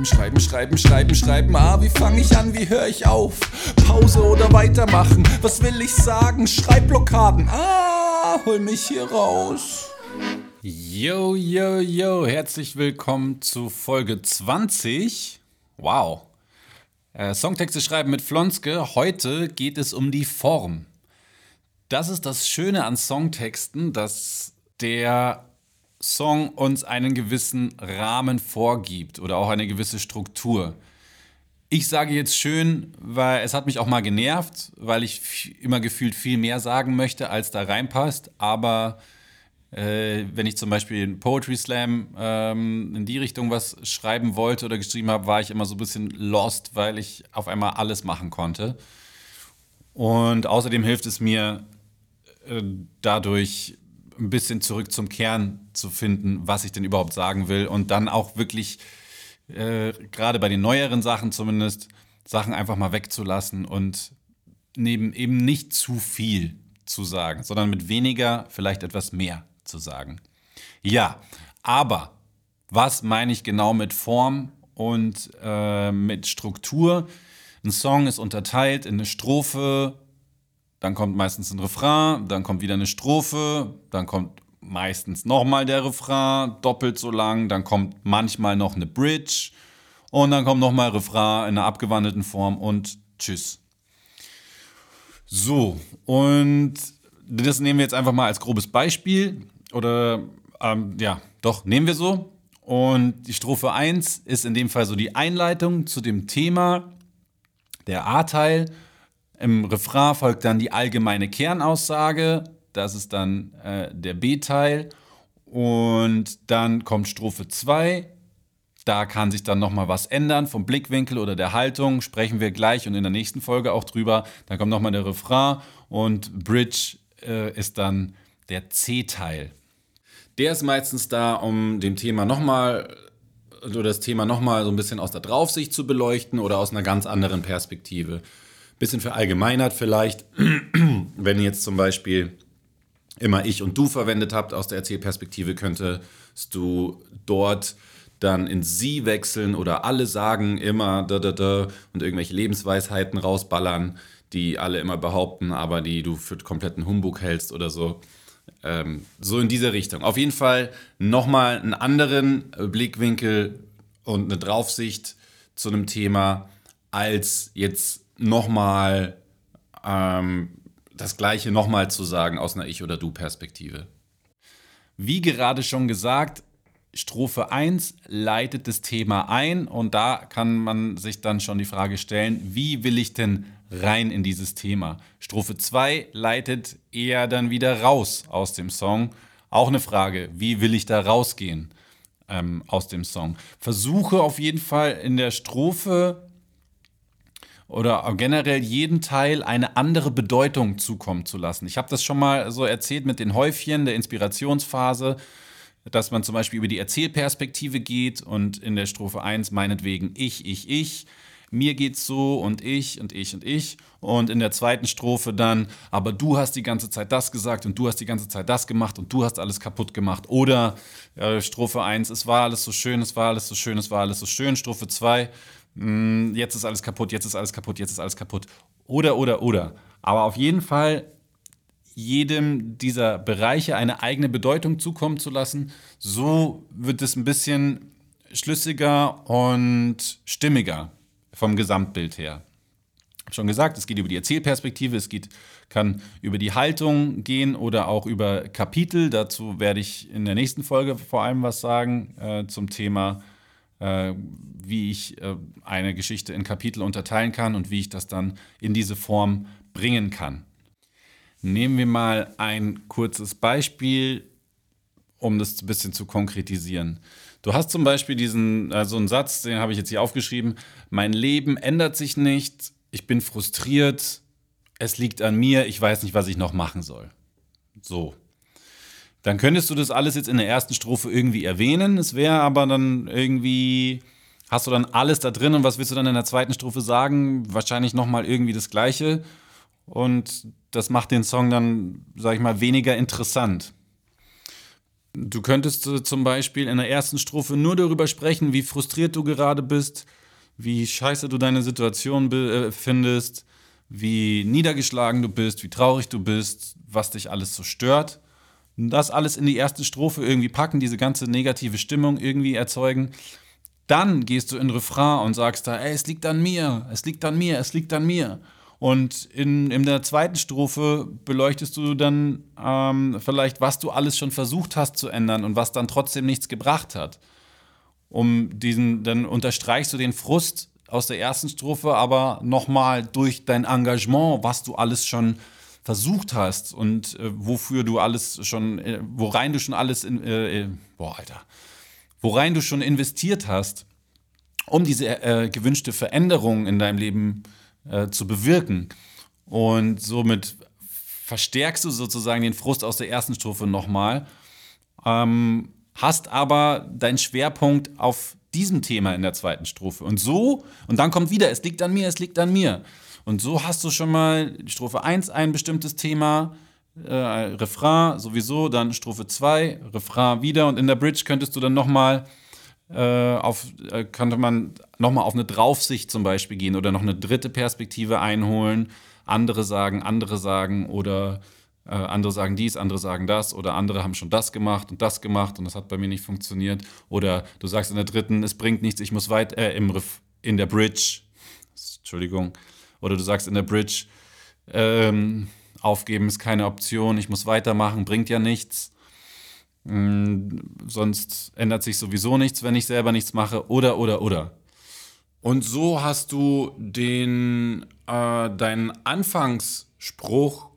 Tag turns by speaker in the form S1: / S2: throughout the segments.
S1: Schreiben, schreiben, schreiben, schreiben, schreiben. Ah, wie fange ich an, wie höre ich auf? Pause oder weitermachen? Was will ich sagen? Schreibblockaden. Ah, hol mich hier raus. Yo, yo, yo, herzlich willkommen zu Folge 20. Wow. Äh, Songtexte schreiben mit Flonske. Heute geht es um die Form. Das ist das Schöne an Songtexten, dass der Song uns einen gewissen Rahmen vorgibt oder auch eine gewisse Struktur. Ich sage jetzt schön, weil es hat mich auch mal genervt, weil ich immer gefühlt viel mehr sagen möchte, als da reinpasst. Aber äh, wenn ich zum Beispiel in Poetry Slam ähm, in die Richtung was schreiben wollte oder geschrieben habe, war ich immer so ein bisschen lost, weil ich auf einmal alles machen konnte. Und außerdem hilft es mir äh, dadurch ein bisschen zurück zum Kern zu finden, was ich denn überhaupt sagen will und dann auch wirklich, äh, gerade bei den neueren Sachen zumindest, Sachen einfach mal wegzulassen und neben eben nicht zu viel zu sagen, sondern mit weniger vielleicht etwas mehr zu sagen. Ja, aber was meine ich genau mit Form und äh, mit Struktur? Ein Song ist unterteilt in eine Strophe, dann kommt meistens ein Refrain, dann kommt wieder eine Strophe, dann kommt meistens nochmal der Refrain, doppelt so lang, dann kommt manchmal noch eine Bridge und dann kommt nochmal Refrain in einer abgewandelten Form und tschüss. So, und das nehmen wir jetzt einfach mal als grobes Beispiel oder ähm, ja, doch, nehmen wir so. Und die Strophe 1 ist in dem Fall so die Einleitung zu dem Thema, der A-Teil. Im Refrain folgt dann die allgemeine Kernaussage, das ist dann äh, der B-Teil. Und dann kommt Strophe 2. Da kann sich dann nochmal was ändern vom Blickwinkel oder der Haltung. Sprechen wir gleich und in der nächsten Folge auch drüber. Dann kommt nochmal der Refrain und Bridge äh, ist dann der C-Teil. Der ist meistens da, um dem Thema nochmal oder das Thema nochmal so ein bisschen aus der Draufsicht zu beleuchten oder aus einer ganz anderen Perspektive bisschen verallgemeinert vielleicht, wenn jetzt zum Beispiel immer ich und du verwendet habt aus der Erzählperspektive, könntest du dort dann in sie wechseln oder alle sagen immer da, da, da und irgendwelche Lebensweisheiten rausballern, die alle immer behaupten, aber die du für kompletten Humbug hältst oder so. Ähm, so in diese Richtung. Auf jeden Fall nochmal einen anderen Blickwinkel und eine Draufsicht zu einem Thema als jetzt nochmal ähm, das Gleiche nochmal zu sagen aus einer Ich- oder Du-Perspektive. Wie gerade schon gesagt, Strophe 1 leitet das Thema ein und da kann man sich dann schon die Frage stellen, wie will ich denn rein in dieses Thema? Strophe 2 leitet eher dann wieder raus aus dem Song. Auch eine Frage, wie will ich da rausgehen ähm, aus dem Song? Versuche auf jeden Fall in der Strophe oder generell jeden Teil eine andere Bedeutung zukommen zu lassen. Ich habe das schon mal so erzählt mit den Häufchen der Inspirationsphase, dass man zum Beispiel über die Erzählperspektive geht und in der Strophe 1 meinetwegen ich, ich, ich, mir geht's so und ich und ich und ich. Und in der zweiten Strophe dann, aber du hast die ganze Zeit das gesagt und du hast die ganze Zeit das gemacht und du hast alles kaputt gemacht. Oder äh, Strophe 1, es war alles so schön, es war alles so schön, es war alles so schön, Strophe 2, hm, jetzt ist alles kaputt, jetzt ist alles kaputt, jetzt ist alles kaputt. Oder, oder, oder. Aber auf jeden Fall jedem dieser Bereiche eine eigene Bedeutung zukommen zu lassen, so wird es ein bisschen schlüssiger und stimmiger vom Gesamtbild her. Schon gesagt, es geht über die Erzählperspektive, es geht, kann über die Haltung gehen oder auch über Kapitel. Dazu werde ich in der nächsten Folge vor allem was sagen äh, zum Thema äh, wie ich äh, eine Geschichte in Kapitel unterteilen kann und wie ich das dann in diese Form bringen kann. Nehmen wir mal ein kurzes Beispiel, um das ein bisschen zu konkretisieren. Du hast zum Beispiel diesen, also einen Satz, den habe ich jetzt hier aufgeschrieben. Mein Leben ändert sich nicht, ich bin frustriert, es liegt an mir, ich weiß nicht, was ich noch machen soll. So, dann könntest du das alles jetzt in der ersten Strophe irgendwie erwähnen. Es wäre aber dann irgendwie, hast du dann alles da drin und was willst du dann in der zweiten Strophe sagen? Wahrscheinlich nochmal irgendwie das Gleiche. Und das macht den Song dann, sag ich mal, weniger interessant. Du könntest äh, zum Beispiel in der ersten Strophe nur darüber sprechen, wie frustriert du gerade bist, wie scheiße du deine Situation äh, findest, wie niedergeschlagen du bist, wie traurig du bist, was dich alles so stört. Das alles in die erste Strophe irgendwie packen, diese ganze negative Stimmung irgendwie erzeugen. Dann gehst du in Refrain und sagst da, ey, es liegt an mir, es liegt an mir, es liegt an mir. Und in, in der zweiten Strophe beleuchtest du dann ähm, vielleicht, was du alles schon versucht hast zu ändern und was dann trotzdem nichts gebracht hat. Um diesen, dann unterstreichst du den Frust aus der ersten Strophe, aber nochmal durch dein Engagement, was du alles schon versucht hast und äh, wofür du alles schon, äh, worein du schon alles, in, äh, äh boah, Alter, worein du schon investiert hast, um diese äh, gewünschte Veränderung in deinem Leben zu äh, zu bewirken. Und somit verstärkst du sozusagen den Frust aus der ersten Strophe nochmal, ähm, hast aber deinen Schwerpunkt auf diesem Thema in der zweiten Strophe. Und so, und dann kommt wieder, es liegt an mir, es liegt an mir. Und so hast du schon mal Strophe 1 ein bestimmtes Thema, äh, Refrain sowieso, dann Strophe 2, Refrain wieder und in der Bridge könntest du dann nochmal äh, auf, äh, könnte man nochmal auf eine Draufsicht zum Beispiel gehen oder noch eine dritte Perspektive einholen. Andere sagen, andere sagen oder äh, andere sagen dies, andere sagen das oder andere haben schon das gemacht und das gemacht und das hat bei mir nicht funktioniert. Oder du sagst in der dritten, es bringt nichts, ich muss weit, äh, im Riff, in der Bridge, Entschuldigung, oder du sagst in der Bridge, ähm, aufgeben ist keine Option, ich muss weitermachen, bringt ja nichts. Hm, sonst ändert sich sowieso nichts, wenn ich selber nichts mache. Oder, oder, oder. Und so hast du den, äh, deinen Anfangsspruch,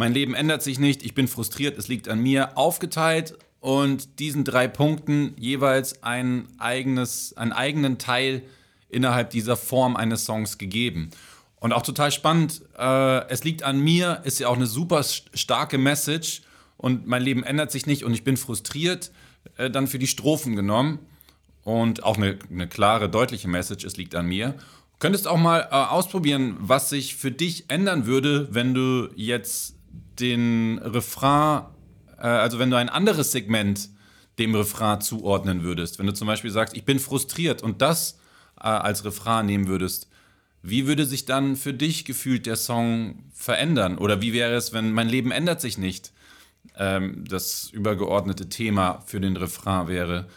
S1: mein Leben ändert sich nicht, ich bin frustriert, es liegt an mir, aufgeteilt und diesen drei Punkten jeweils ein eigenes, einen eigenen Teil innerhalb dieser Form eines Songs gegeben. Und auch total spannend, äh, es liegt an mir, ist ja auch eine super starke Message und mein Leben ändert sich nicht und ich bin frustriert, äh, dann für die Strophen genommen. Und auch eine, eine, klare, deutliche Message, es liegt an mir. Könntest auch mal äh, ausprobieren, was sich für dich ändern würde, wenn du jetzt den Refrain, äh, also wenn du ein anderes Segment dem Refrain zuordnen würdest. Wenn du zum Beispiel sagst, ich bin frustriert und das äh, als Refrain nehmen würdest, wie würde sich dann für dich gefühlt der Song verändern? Oder wie wäre es, wenn mein Leben ändert sich nicht? ähm, das übergeordnete Thema für den Refrain wäre.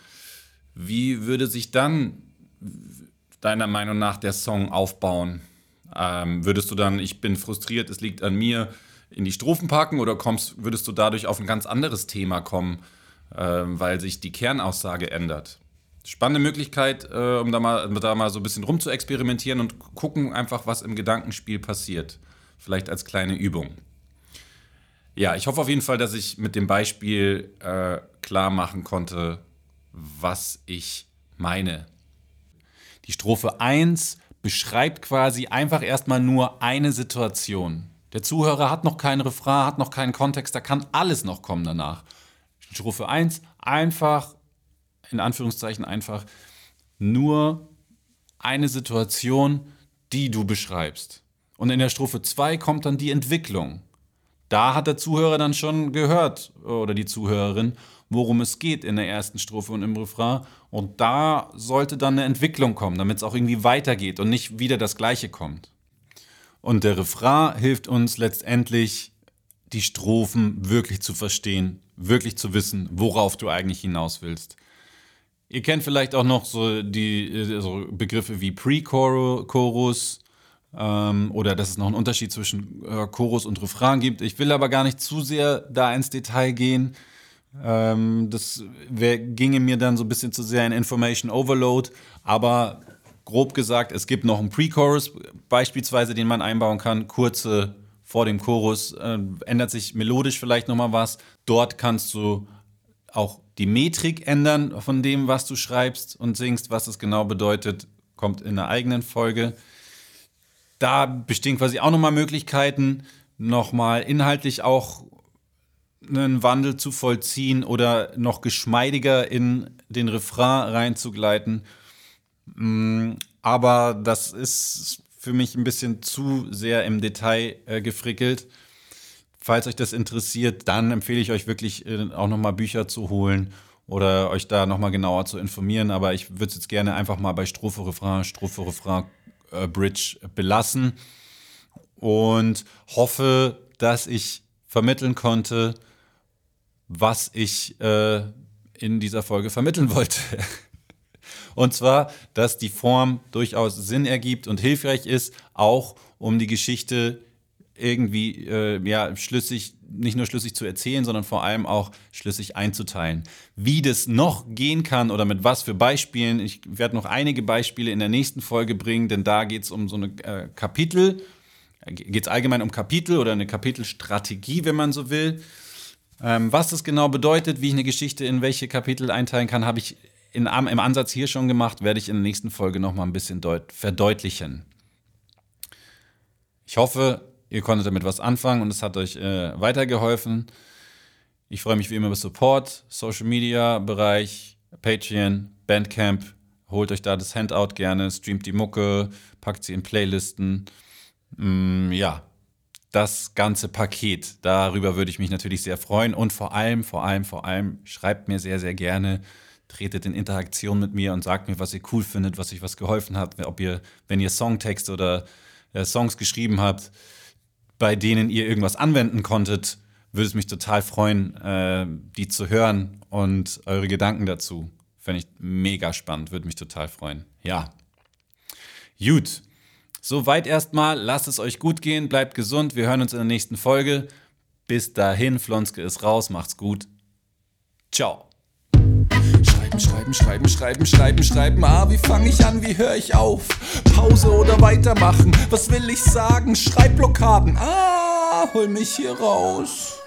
S1: Wie würde sich dann deiner Meinung nach der Song aufbauen? Ähm, würdest du dann, ich bin frustriert, es liegt an mir, in die Strophen packen oder kommst, würdest du dadurch auf ein ganz anderes Thema kommen, ähm, weil sich die Kernaussage ändert? Spannende Möglichkeit, äh, um da mal, da mal so ein bisschen rum zu experimentieren und gucken einfach, was im Gedankenspiel passiert. Vielleicht als kleine Übung. Ja, ich hoffe auf jeden Fall, dass ich mit dem Beispiel äh, klar machen konnte, was ich meine. Die Strophe 1 beschreibt quasi einfach erstmal nur eine Situation. Der Zuhörer hat noch keinen Refrain, hat noch keinen Kontext, da kann alles noch kommen danach. Strophe 1 einfach, in Anführungszeichen einfach, nur eine Situation, die du beschreibst. Und in der Strophe 2 kommt dann die Entwicklung da hat der Zuhörer dann schon gehört oder die Zuhörerin, worum es geht in der ersten Strophe und im Refrain. Und da sollte dann eine Entwicklung kommen, damit es auch irgendwie weitergeht und nicht wieder das Gleiche kommt. Und der Refrain hilft uns letztendlich, die Strophen wirklich zu verstehen, wirklich zu wissen, worauf du eigentlich hinaus willst. Ihr kennt vielleicht auch noch so die so Begriffe wie Pre-Chorus, ähm, oder dass es noch einen Unterschied zwischen äh, Chorus und Refrain gibt. Ich will aber gar nicht zu sehr da ins Detail gehen. Ähm, das wär, ginge mir dann so ein bisschen zu sehr in Information Overload. Aber grob gesagt, es gibt noch einen Pre-Chorus beispielsweise, den man einbauen kann. Kurze vor dem Chorus äh, ändert sich melodisch vielleicht nochmal was. Dort kannst du auch die Metrik ändern von dem, was du schreibst und singst. Was es genau bedeutet, kommt in einer eigenen Folge da bestehen quasi auch nochmal Möglichkeiten, nochmal inhaltlich auch einen Wandel zu vollziehen oder noch geschmeidiger in den Refrain reinzugleiten. Mm, aber das ist für mich ein bisschen zu sehr im Detail äh, gefrickelt. falls euch das interessiert, dann empfehle ich euch wirklich äh, auch nochmal Bücher zu holen oder euch da nochmal genauer zu informieren. Aber ich würde es jetzt gerne einfach mal bei Strophe, Refrain, Strophe, Refrain, äh, Bridge belassen und hoffe, dass ich vermitteln konnte, was ich äh, in dieser Folge vermitteln wollte. Und zwar, dass die Form durchaus Sinn ergibt und hilfreich ist, auch um die Geschichte irgendwie äh, ja, schlüssig, nicht nur schlüssig zu erzählen, sondern vor allem auch schlüssig einzuteilen. Wie das noch gehen kann oder mit was für Beispielen, ich werde noch einige Beispiele in der nächsten Folge bringen, denn da geht es um so eine äh, Kapitel, geht es allgemein um Kapitel oder eine Kapitelstrategie, wenn man so will. Ähm, was das genau bedeutet, wie ich eine Geschichte in welche Kapitel einteilen kann, habe ich in, im Ansatz hier schon gemacht, werde ich in der nächsten Folge noch mal ein bisschen verdeutlichen. Ich hoffe, ihr konntet damit was anfangen und es hat euch äh, weitergeholfen. Ich freue mich wie immer über Support, Social Media Bereich, Patreon, Bandcamp. Holt euch da das Handout gerne, streamt die Mucke, packt sie in Playlisten. Mm, ja, das ganze Paket. Darüber würde ich mich natürlich sehr freuen. Und vor allem, vor allem, vor allem, schreibt mir sehr, sehr gerne, tretet in Interaktion mit mir und sagt mir, was ihr cool findet, was euch was geholfen hat, ob ihr, wenn ihr Songtext oder äh, Songs geschrieben habt, bei denen ihr irgendwas anwenden konntet, würde es mich total freuen, äh, die zu hören und eure Gedanken dazu. Fände ich mega spannend, würde mich total freuen. Ja. Gut. Soweit erstmal. Lasst es euch gut gehen, bleibt gesund. Wir hören uns in der nächsten Folge. Bis dahin, Flonske ist raus, macht's gut. Ciao.
S2: Schreiben, schreiben, schreiben, schreiben, schreiben. Ah, wie fange ich an, wie höre ich auf? Pause oder weitermachen? Was will ich sagen? Schreibblockaden. Ah, hol mich hier raus.